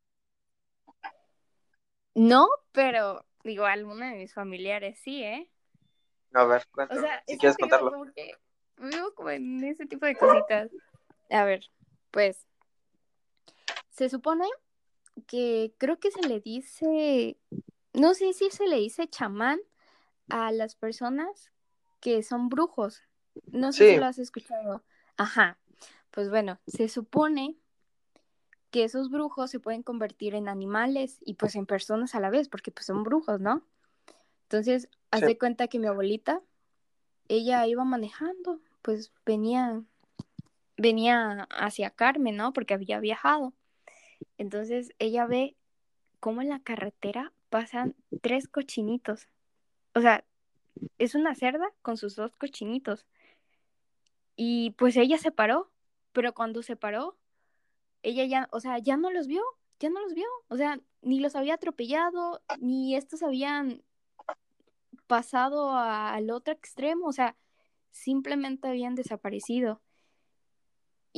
No, pero igual uno de mis familiares sí, ¿eh? A ver, O cuéntame, sea, si es que quieres digo, contarlo. como que vivo como en ese tipo de cositas. A ver, pues se supone que creo que se le dice, no sé si se le dice chamán a las personas que son brujos. No sé Sí. si lo has escuchado. Ajá. Pues bueno, se supone que esos brujos se pueden convertir en animales y pues en personas a la vez, porque pues son brujos, ¿no? Entonces, Sí. de cuenta que mi abuelita, ella iba manejando, pues venía, venía hacia Carmen, ¿no? Porque había viajado. Entonces, ella ve cómo en la carretera pasan tres cochinitos. O sea, es una cerda con sus dos cochinitos. Y pues ella se paró, pero cuando se paró, ella ya, o sea, ya no los vio, ya no los vio. O sea, ni los había atropellado, ni estos habían pasado al otro extremo, o sea, simplemente habían desaparecido.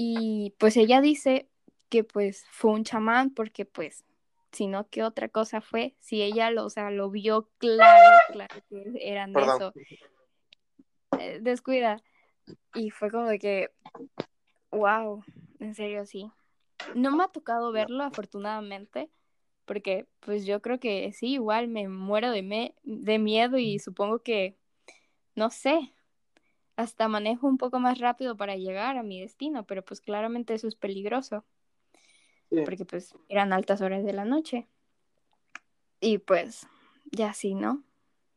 Y pues ella dice que pues fue un chamán porque pues, si no, ¿qué otra cosa fue? Si ella lo, o sea, lo vio claro, claro que eran Perdón. eso. Eh, descuida. Y fue como de que, wow, en serio, sí. No me ha tocado verlo, afortunadamente, porque pues yo creo que sí, igual me muero de, me de miedo y supongo que, no sé, hasta manejo un poco más rápido para llegar a mi destino, pero pues claramente eso es peligroso, Sí. porque pues eran altas horas de la noche. Y pues, ya sí, ¿no?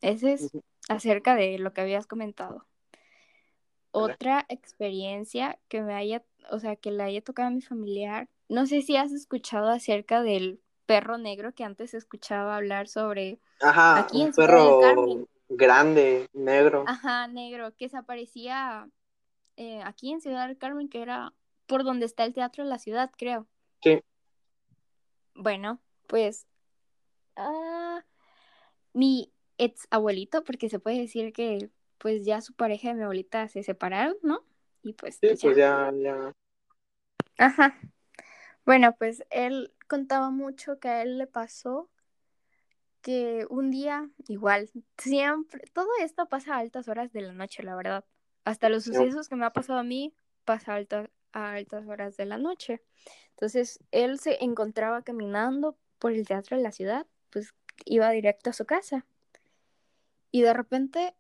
Ese es acerca de lo que habías comentado. Otra experiencia que me haya, o sea, que le haya tocado a mi familiar, no sé si has escuchado acerca del perro negro que antes escuchaba hablar sobre, Ajá, Aquí un en perro Carmen. Grande, negro. ajá, negro, que se aparecía eh, aquí en Ciudad del Carmen, que era por donde está el Teatro de la Ciudad, creo. Sí. Bueno, pues ah, mi ex abuelito, porque se puede decir que pues ya su pareja y mi abuelita se separaron, ¿no? Y pues, Sí, pues, ya. pues ya, ya. Ajá. Bueno, pues él contaba mucho que a él le pasó que un día, igual, siempre, todo esto pasa a altas horas de la noche, la verdad. Hasta los sucesos que me ha pasado a mí pasa a altas, a altas horas de la noche. Entonces, él se encontraba caminando por el teatro de la ciudad, pues iba directo a su casa. Y de repente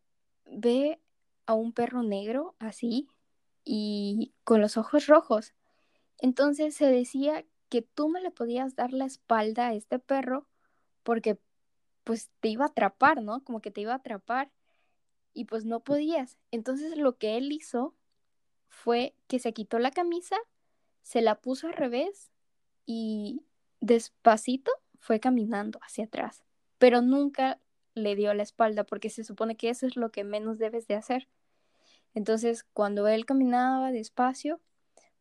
ve a un perro negro así y con los ojos rojos. Entonces se decía que tú no le podías dar la espalda a este perro porque pues te iba a atrapar, ¿no? Como que te iba a atrapar y pues no podías. Entonces lo que él hizo fue que se quitó la camisa, se la puso al revés y despacito fue caminando hacia atrás, pero nunca le dio la espalda porque se supone que eso es lo que menos debes de hacer. Entonces, cuando él caminaba despacio,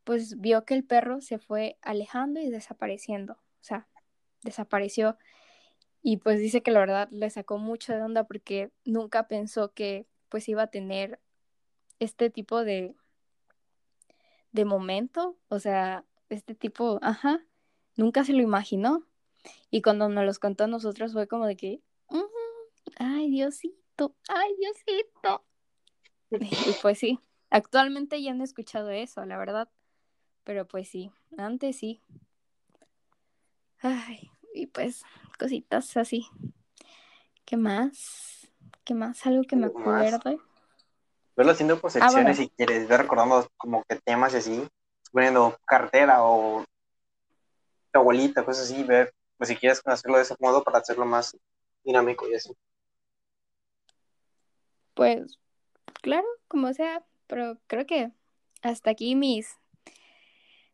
pues vio que el perro se fue alejando y desapareciendo, o sea, desapareció. Y pues dice que la verdad le sacó mucho de onda porque nunca pensó que pues iba a tener este tipo de, de momento, o sea, este tipo, ajá, nunca se lo imaginó. Y cuando nos los contó a nosotros fue como de que, ay Diosito, ay Diosito. Y pues sí, actualmente ya no he escuchado eso, la verdad. Pero pues sí, antes sí. Ay, y pues cositas así. ¿Qué más? ¿Qué más? Algo que me acuerde. Verlo haciendo por secciones si quieres, ver recordando como que temas así, poniendo cartera o tu abuelita, cosas así, ver, pues si quieres hacerlo de ese modo para hacerlo más dinámico y así. Pues, claro, como sea, pero creo que hasta aquí mis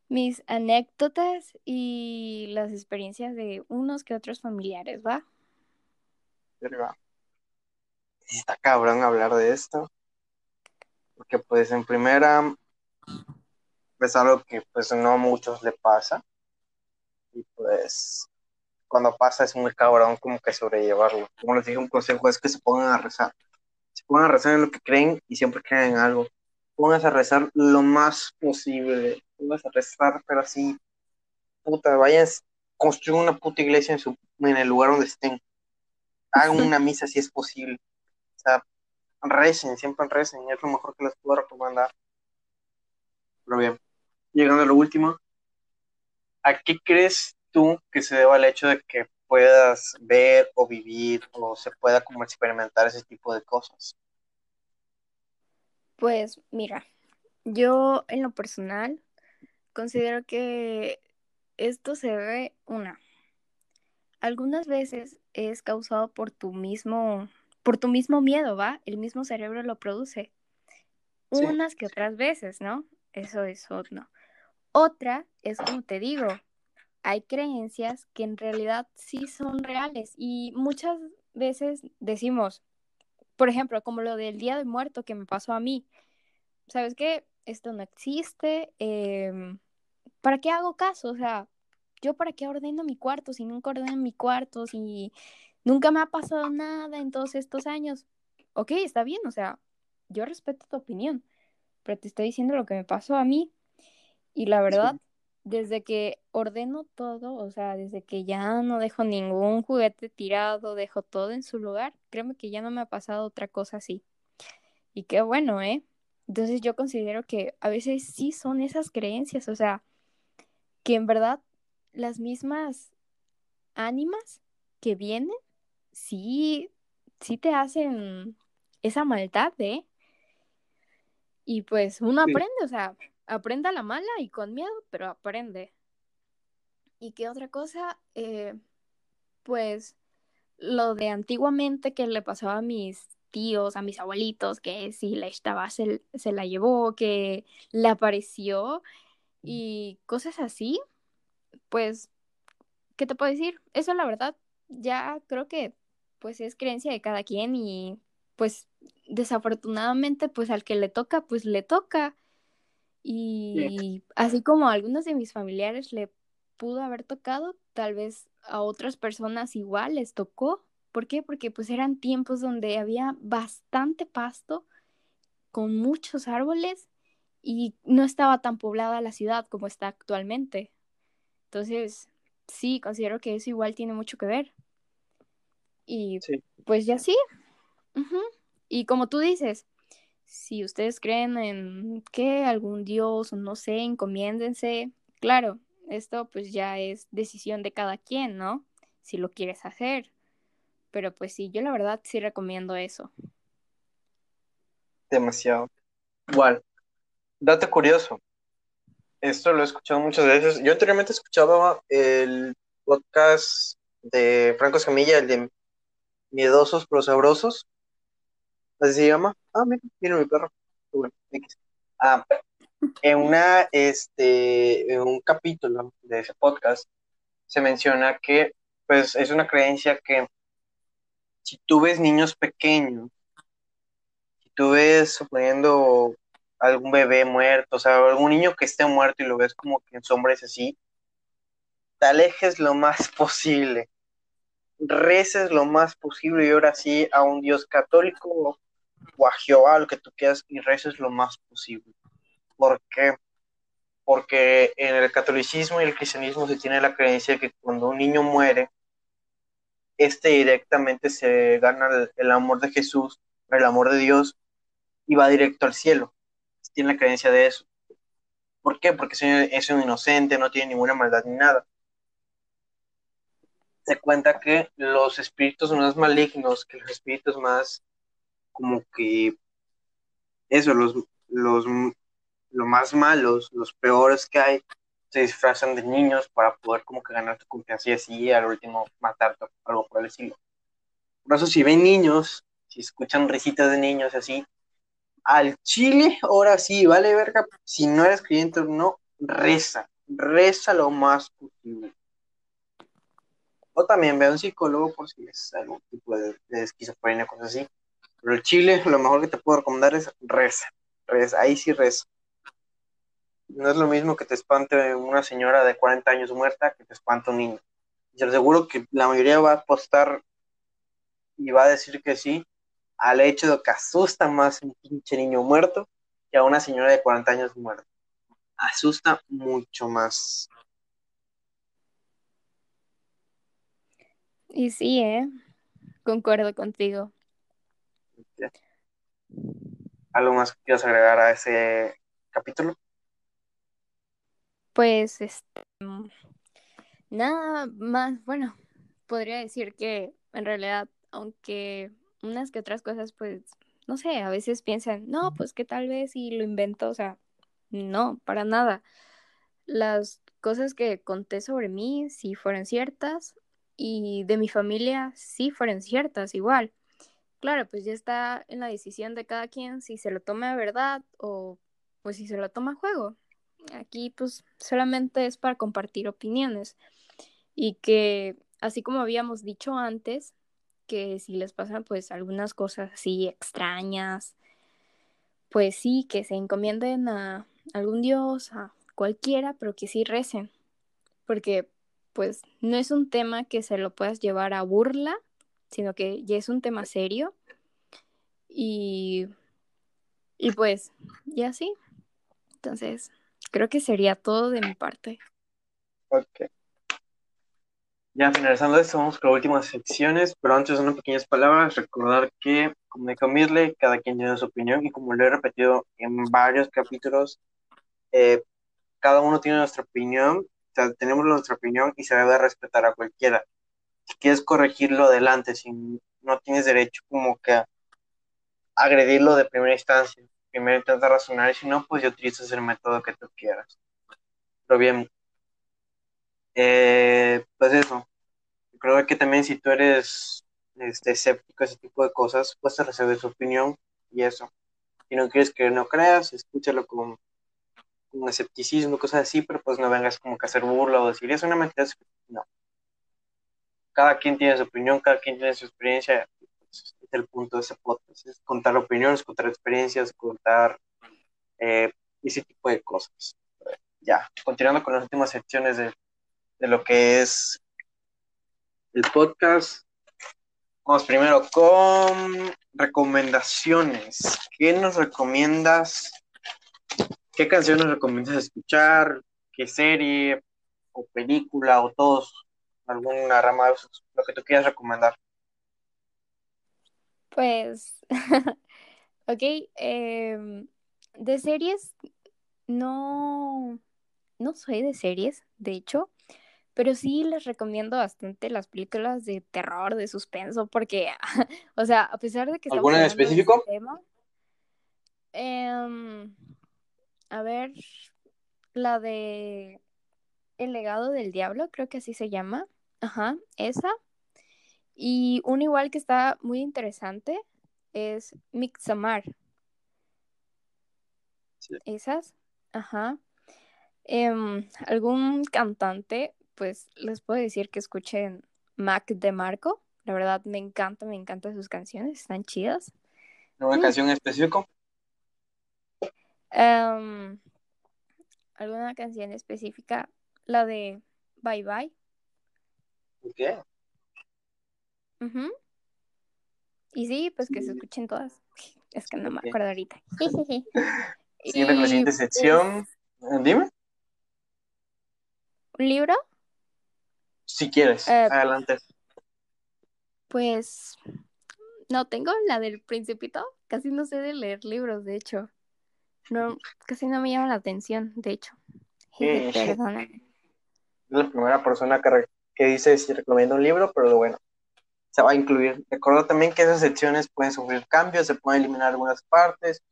mis anécdotas y las experiencias de unos que otros familiares, ¿va? Está cabrón hablar de esto. Porque pues en primera es algo que pues no a muchos le pasa. Y pues cuando pasa es muy cabrón como que sobrellevarlo. Como les dije, un consejo es que se pongan a rezar. Se pongan a rezar en lo que creen y siempre creen en algo. Pónganse a rezar lo más posible vas a rezar, pero así, puta, vayas, construyan una puta iglesia en, su, en el lugar donde estén. Hagan una misa si es posible. O sea, recen, siempre recen, es lo mejor que les puedo recomendar. Pero bien, llegando a lo último, ¿a qué crees tú que se deba el hecho de que puedas ver o vivir o se pueda como experimentar ese tipo de cosas? Pues mira, yo en lo personal considero que esto se ve una. Algunas veces es causado por tu mismo, por tu mismo miedo, ¿va? El mismo cerebro lo produce. Unas que otras veces, ¿no? Eso es otro. Otra es como te digo, hay creencias que en realidad sí son reales y muchas veces decimos, por ejemplo, como lo del Día de Muerto que me pasó a mí, ¿sabes qué? Esto no existe, eh, ¿para qué hago caso? O sea, yo para qué ordeno mi cuarto si nunca ordeno mi cuarto, si nunca me ha pasado nada en todos estos años. Ok, está bien, o sea, yo respeto tu opinión, pero te estoy diciendo lo que me pasó a mí. Y la verdad, desde que ordeno todo, o sea, desde que ya no dejo ningún juguete tirado, dejo todo en su lugar, créeme que ya no me ha pasado otra cosa así. Y qué bueno, ¿eh? Entonces yo considero que a veces sí son esas creencias, o sea, que en verdad las mismas ánimas que vienen, sí, sí te hacen esa maldad, ¿eh? Y pues uno aprende, o sea, aprende a la mala y con miedo, pero aprende. ¿Y qué otra cosa? Eh, pues lo de antiguamente que le pasaba a mis tíos, a mis abuelitos, que si la estaba se, se la llevó, que le apareció y cosas así, pues, ¿qué te puedo decir? Eso la verdad, ya creo que pues es creencia de cada quien y pues desafortunadamente pues al que le toca pues le toca y así como a algunos de mis familiares le pudo haber tocado, tal vez a otras personas igual les tocó. ¿Por qué? Porque pues eran tiempos donde había bastante pasto con muchos árboles y no estaba tan poblada la ciudad como está actualmente. Entonces, sí, considero que eso igual tiene mucho que ver. Y pues ya sí. Y como tú dices, si ustedes creen en que algún dios o no sé, encomiéndense. Claro, esto pues ya es decisión de cada quien, ¿no? Si lo quieres hacer. Pero pues sí, yo la verdad sí recomiendo eso. Demasiado. Igual, dato curioso. Esto lo he escuchado muchas veces. Yo anteriormente escuchaba el podcast de Franco Escamilla, el de Miedosos pero Sabrosos. Así se llama. Ah, mira, mira mi perro. Ah, en una, este, en un capítulo de ese podcast se menciona que, pues, es una creencia que si tú ves niños pequeños, si tú ves, suponiendo algún bebé muerto, o sea, algún niño que esté muerto y lo ves como que en sombras así, te alejes lo más posible, reces lo más posible y ahora sí a un Dios católico o a Jehová, lo que tú quieras, y reces lo más posible. ¿Por qué? Porque en el catolicismo y el cristianismo se tiene la creencia que cuando un niño muere, este directamente se gana el, el amor de Jesús, el amor de Dios, y va directo al cielo. Tiene la creencia de eso. ¿Por qué? Porque es un inocente, no tiene ninguna maldad ni nada. Se cuenta que los espíritus más malignos, que los espíritus más como que eso, los, los, los más malos, los peores que hay, se disfrazan de niños para poder como que ganar tu confianza y así al último matarte algo por el estilo. Por eso si ven niños, si escuchan risitas de niños así, al chile, ahora sí, vale verga, si no eres creyente o no, reza, reza lo más posible. O también ve a un psicólogo por si es algún tipo de, de esquizofrenia, cosas así. Pero el chile, lo mejor que te puedo recomendar es reza, reza, ahí sí reza. No es lo mismo que te espante una señora de 40 años muerta que te espante un niño. Yo seguro que la mayoría va a apostar y va a decir que sí al hecho de que asusta más un pinche niño muerto que a una señora de 40 años muerta. Asusta mucho más. Y sí, ¿eh? Concuerdo contigo. ¿Algo más que quieras agregar a ese capítulo? Pues, este, nada más, bueno, podría decir que en realidad, aunque unas que otras cosas, pues, no sé, a veces piensan, no, pues que tal vez si lo invento, o sea, no, para nada. Las cosas que conté sobre mí sí fueron ciertas y de mi familia sí fueron ciertas igual. Claro, pues ya está en la decisión de cada quien si se lo toma de verdad o pues si se lo toma a juego. Aquí pues solamente es para compartir opiniones y que así como habíamos dicho antes, que si les pasan pues algunas cosas así extrañas, pues sí, que se encomienden a algún dios, a cualquiera, pero que sí recen, porque pues no es un tema que se lo puedas llevar a burla, sino que ya es un tema serio y, y pues ya sí. Entonces, creo que sería todo de mi parte. Ok. Ya finalizando esto, vamos con las últimas secciones, pero antes de unas pequeñas palabras, recordar que, como dijo Mirle, cada quien tiene su opinión y como lo he repetido en varios capítulos, eh, cada uno tiene nuestra opinión, o sea, tenemos nuestra opinión y se debe respetar a cualquiera. Si quieres corregirlo adelante, si no tienes derecho como que a agredirlo de primera instancia, primero intenta razonar y si no, pues ya utilizas el método que tú quieras. Pero bien, eh, pues eso, creo que también si tú eres este, escéptico a ese tipo de cosas, pues te recibes su opinión y eso. Si no quieres que no creas, escúchalo con, con escepticismo, cosas así, pero pues no vengas como que a hacer burla o decir, es una mentira, no. Cada quien tiene su opinión, cada quien tiene su experiencia, pues, es el punto de ese podcast, es contar opiniones, contar experiencias, contar eh, ese tipo de cosas. Ya, continuando con las últimas secciones de de lo que es el podcast. Vamos primero con recomendaciones. ¿Qué nos recomiendas? ¿Qué canción nos recomiendas escuchar? ¿Qué serie o película o todos? ¿Alguna rama de? Lo que tú quieras recomendar. Pues, ok, eh, de series, no, no soy de series, de hecho, pero sí les recomiendo bastante las películas de terror, de suspenso, porque, o sea, a pesar de que... ¿Alguna en específico? Tema, eh, a ver, la de El legado del diablo, creo que así se llama. Ajá, esa. Y una igual que está muy interesante es Mixamar. Sí. Esas, ajá. Eh, algún cantante pues les puedo decir que escuchen Mac de Marco. La verdad me encanta, me encantan sus canciones, están chidas. ¿Una Mm. canción en específico? Em, ¿Alguna canción específica? La de Bye Bye. ¿Qué? Ujú. Y sí, pues que se escuchen todas. Es que no me acuerdo ahorita. Siguiente con la siguiente pues, sección. Dime, ¿Un libro? si quieres. Eh, Adelante. Pues no tengo la del Principito. Casi no sé de leer libros, de hecho. No, casi no me llama la atención, de hecho. Jeje, Eh, perdona. Es la primera persona que, que dice si recomienda un libro, pero bueno, se va a incluir. Recuerda también que esas secciones pueden sufrir cambios, se pueden eliminar algunas partes,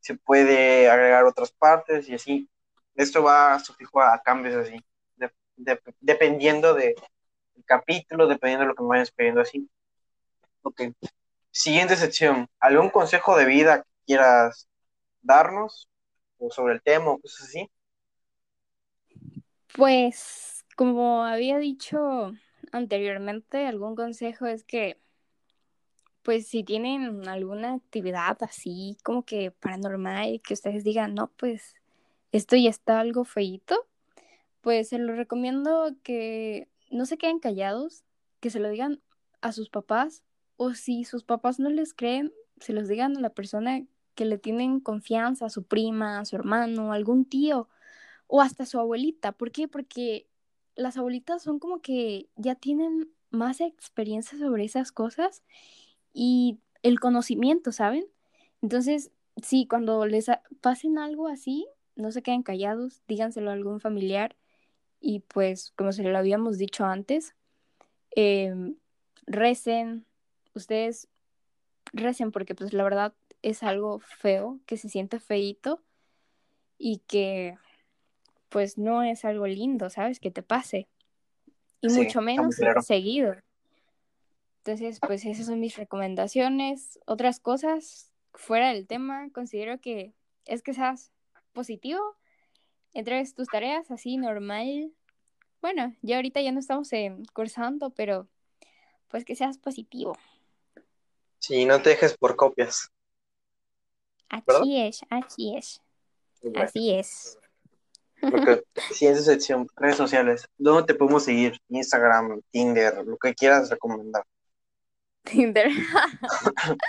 se puede agregar otras partes y así. Esto va sufijo a cambios así, de- de- dependiendo de- del capítulo, dependiendo de lo que me vayan pidiendo así. Ok. Siguiente sección. ¿Algún consejo de vida que quieras darnos? O sobre el tema o cosas así. Pues, como había dicho anteriormente, algún consejo es que, pues, si tienen alguna actividad así como que paranormal, que ustedes digan, no, pues, esto ya está algo feíto, pues se lo recomiendo que no se queden callados, que se lo digan a sus papás, o si sus papás no les creen, se los digan a la persona que le tienen confianza, a su prima, a su hermano, algún tío o hasta su abuelita. ¿Por qué? Porque las abuelitas son como que ya tienen más experiencia sobre esas cosas y el conocimiento, ¿saben? Entonces, sí, cuando les pasen algo así, no se queden callados, díganselo a algún familiar y pues, como se lo habíamos dicho antes, eh, recen, ustedes recen porque pues la verdad es algo feo, que se siente feíto y que pues no es algo lindo, ¿sabes? Que te pase. Y Sí, mucho menos claro. seguido. Entonces, pues esas son mis recomendaciones. Otras cosas, fuera del tema, considero que es que seas positivo, entregues tus tareas así normal. Bueno, ya ahorita ya no estamos en cursando, pero pues que seas positivo. Sí, no te dejes por copias. ¿Verdad? Así es, así es, Bueno, así es. Porque siguiente sección, redes sociales. ¿Dónde te podemos seguir? Instagram, Tinder, lo que quieras recomendar. Tinder.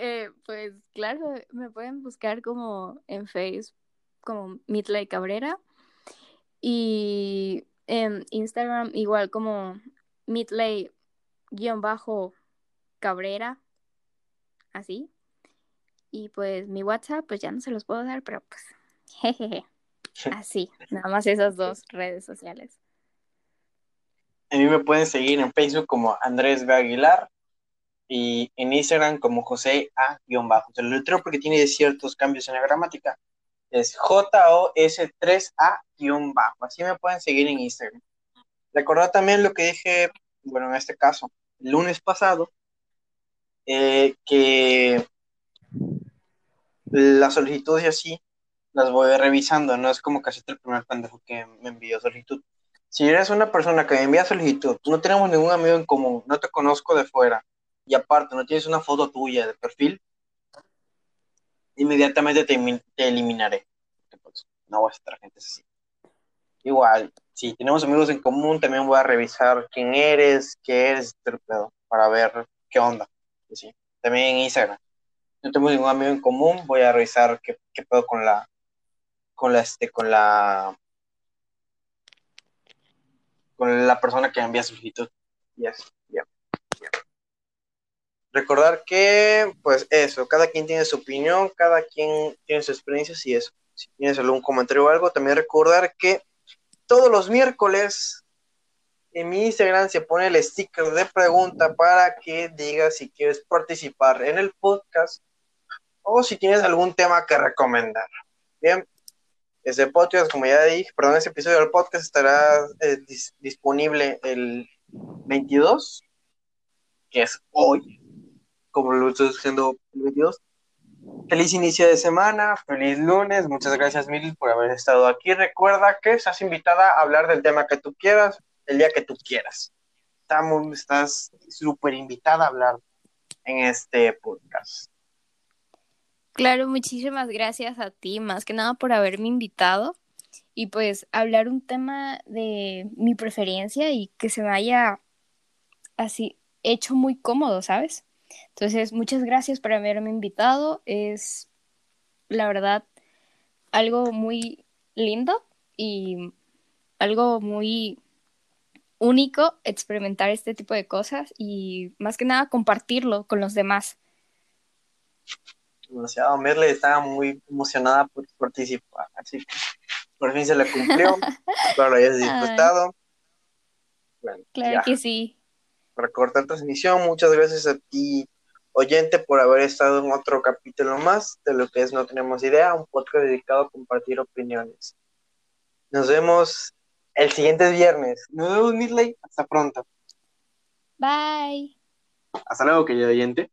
Eh, pues claro, me pueden buscar como en Facebook, como Mitley Cabrera. Y en Instagram igual como Mitley-Cabrera. Así. Y pues mi WhatsApp, pues ya no se los puedo dar, pero pues jejeje. Así, nada más esas dos redes sociales. A mí me pueden seguir en Facebook como Andrés B. Aguilar y en Instagram como José A-bajo. Se lo letreo porque tiene ciertos cambios en la gramática. Es J-O-S-3A-bajo. Así me pueden seguir en Instagram. Recordad también lo que dije, bueno, en este caso, el lunes pasado, eh, que las solicitudes y así las voy revisando, no es como casi el primer pendejo que me envió solicitud. Si eres una persona que me envía solicitud, no tenemos ningún amigo en común, no te conozco de fuera, y aparte no tienes una foto tuya de perfil, inmediatamente te, te eliminaré. Pues, no voy a estar gente así. Igual, si tenemos amigos en común, también voy a revisar quién eres, qué eres, para ver qué onda. Sí. También en Instagram. No tengo ningún amigo en común, voy a revisar qué, qué pedo con la, con la, este, con la, con la persona que envía solicitud. Yes, yeah. Recordar que, pues eso, cada quien tiene su opinión, cada quien tiene sus experiencias y eso. Si tienes algún comentario o algo, también recordar que todos los miércoles en mi Instagram se pone el sticker de pregunta para que digas si quieres participar en el podcast o si tienes algún tema que recomendar. Bien, ese podcast, como ya dije, perdón, ese episodio del podcast estará eh, dis disponible el 22, que es hoy, como lo estoy diciendo el 22. Feliz inicio de semana, feliz lunes, muchas gracias Mil por haber estado aquí. Recuerda que estás invitada a hablar del tema que tú quieras, el día que tú quieras. Estamos, estás súper invitada a hablar en este podcast. Claro, muchísimas gracias a ti, más que nada por haberme invitado y pues hablar un tema de mi preferencia y que se me haya así hecho muy cómodo, ¿sabes? Entonces, muchas gracias por haberme invitado. Es la verdad algo muy lindo y algo muy único experimentar este tipo de cosas y más que nada compartirlo con los demás. Demasiado. Merle estaba muy emocionada por participar, así que por fin se le cumplió. Espero lo hayas disfrutado. Bueno, claro que sí. Para cortar transmisión, muchas gracias a ti, oyente, por haber estado en otro capítulo más de lo que es No Tenemos Idea, un podcast dedicado a compartir opiniones. Nos vemos el siguiente viernes. Nos vemos, Midley. Hasta pronto. Bye. Hasta luego, querido oyente.